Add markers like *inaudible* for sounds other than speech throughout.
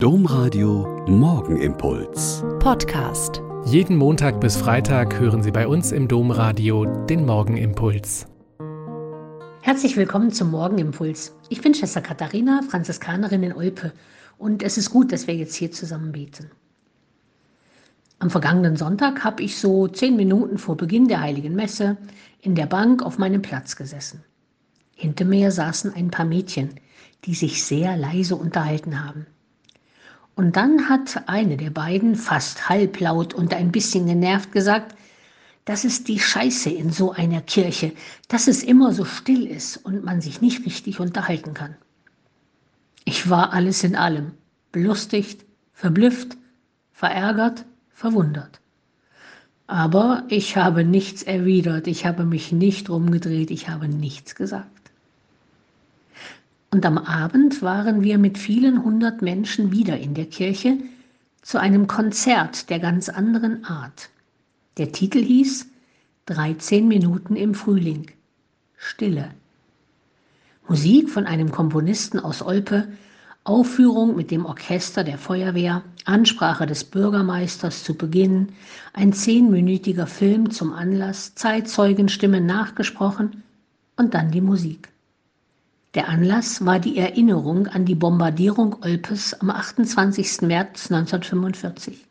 Domradio Morgenimpuls. Podcast. Jeden Montag bis Freitag hören Sie bei uns im Domradio den Morgenimpuls. Herzlich willkommen zum Morgenimpuls. Ich bin Schwester Katharina, Franziskanerin in Olpe, und es ist gut, dass wir jetzt hier zusammen beten. Am vergangenen Sonntag habe ich so zehn Minuten vor Beginn der Heiligen Messe in der Bank auf meinem Platz gesessen. Hinter mir saßen ein paar Mädchen, die sich sehr leise unterhalten haben. Und dann hat eine der beiden fast halblaut und ein bisschen genervt gesagt, das ist die Scheiße in so einer Kirche, dass es immer so still ist und man sich nicht richtig unterhalten kann. Ich war alles in allem, belustigt, verblüfft, verärgert, verwundert. Aber ich habe nichts erwidert, ich habe mich nicht rumgedreht, ich habe nichts gesagt. Und am Abend waren wir mit vielen hundert Menschen wieder in der Kirche zu einem Konzert der ganz anderen Art. Der Titel hieß 13 Minuten im Frühling. Stille. Musik von einem Komponisten aus Olpe, Aufführung mit dem Orchester der Feuerwehr, Ansprache des Bürgermeisters zu Beginn, ein zehnminütiger Film zum Anlass, Zeitzeugenstimmen nachgesprochen und dann die Musik. Der Anlass war die Erinnerung an die Bombardierung Olpes am 28. März 1945.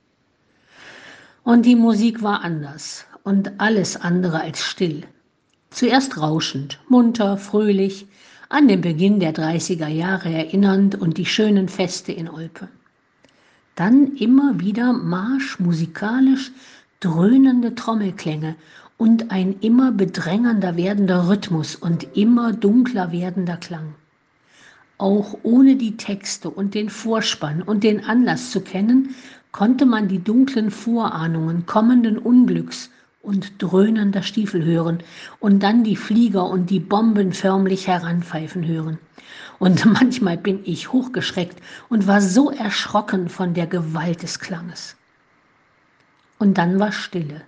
Und die Musik war anders und alles andere als still. Zuerst rauschend, munter, fröhlich, an den Beginn der 30er Jahre erinnernd und die schönen Feste in Olpe. Dann immer wieder marschmusikalisch dröhnende Trommelklänge und ein immer bedrängender werdender Rhythmus und immer dunkler werdender Klang. Auch ohne die Texte und den Vorspann und den Anlass zu kennen, konnte man die dunklen Vorahnungen kommenden Unglücks und dröhnender Stiefel hören und dann die Flieger und die Bomben förmlich heranpfeifen hören. Und *laughs* manchmal bin ich hochgeschreckt und war so erschrocken von der Gewalt des Klanges. Und dann war Stille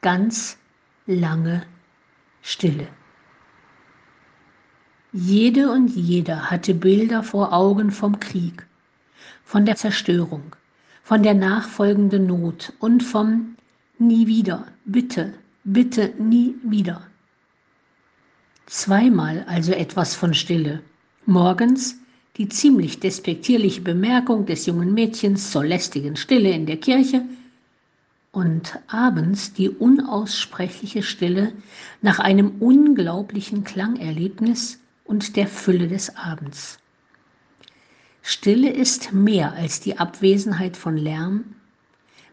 ganz lange Stille. Jede und jeder hatte Bilder vor Augen vom Krieg, von der Zerstörung, von der nachfolgenden Not und vom Nie wieder, bitte, bitte nie wieder. Zweimal also etwas von Stille. Morgens die ziemlich despektierliche Bemerkung des jungen Mädchens zur lästigen Stille in der Kirche und abends die unaussprechliche Stille nach einem unglaublichen Klangerlebnis und der Fülle des Abends. Stille ist mehr als die Abwesenheit von Lärm,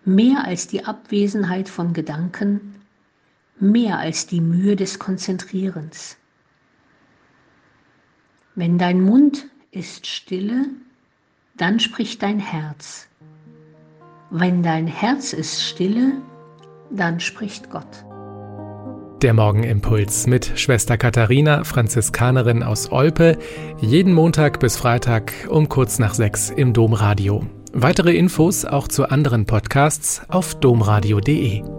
mehr als die Abwesenheit von Gedanken, mehr als die Mühe des Konzentrierens. Wenn dein Mund ist stille, dann spricht dein Herz. Wenn dein Herz ist stille, dann spricht Gott. Der Morgenimpuls mit Schwester Katharina, Franziskanerin aus Olpe, jeden Montag bis Freitag um kurz nach sechs im Domradio. Weitere Infos auch zu anderen Podcasts auf domradio.de.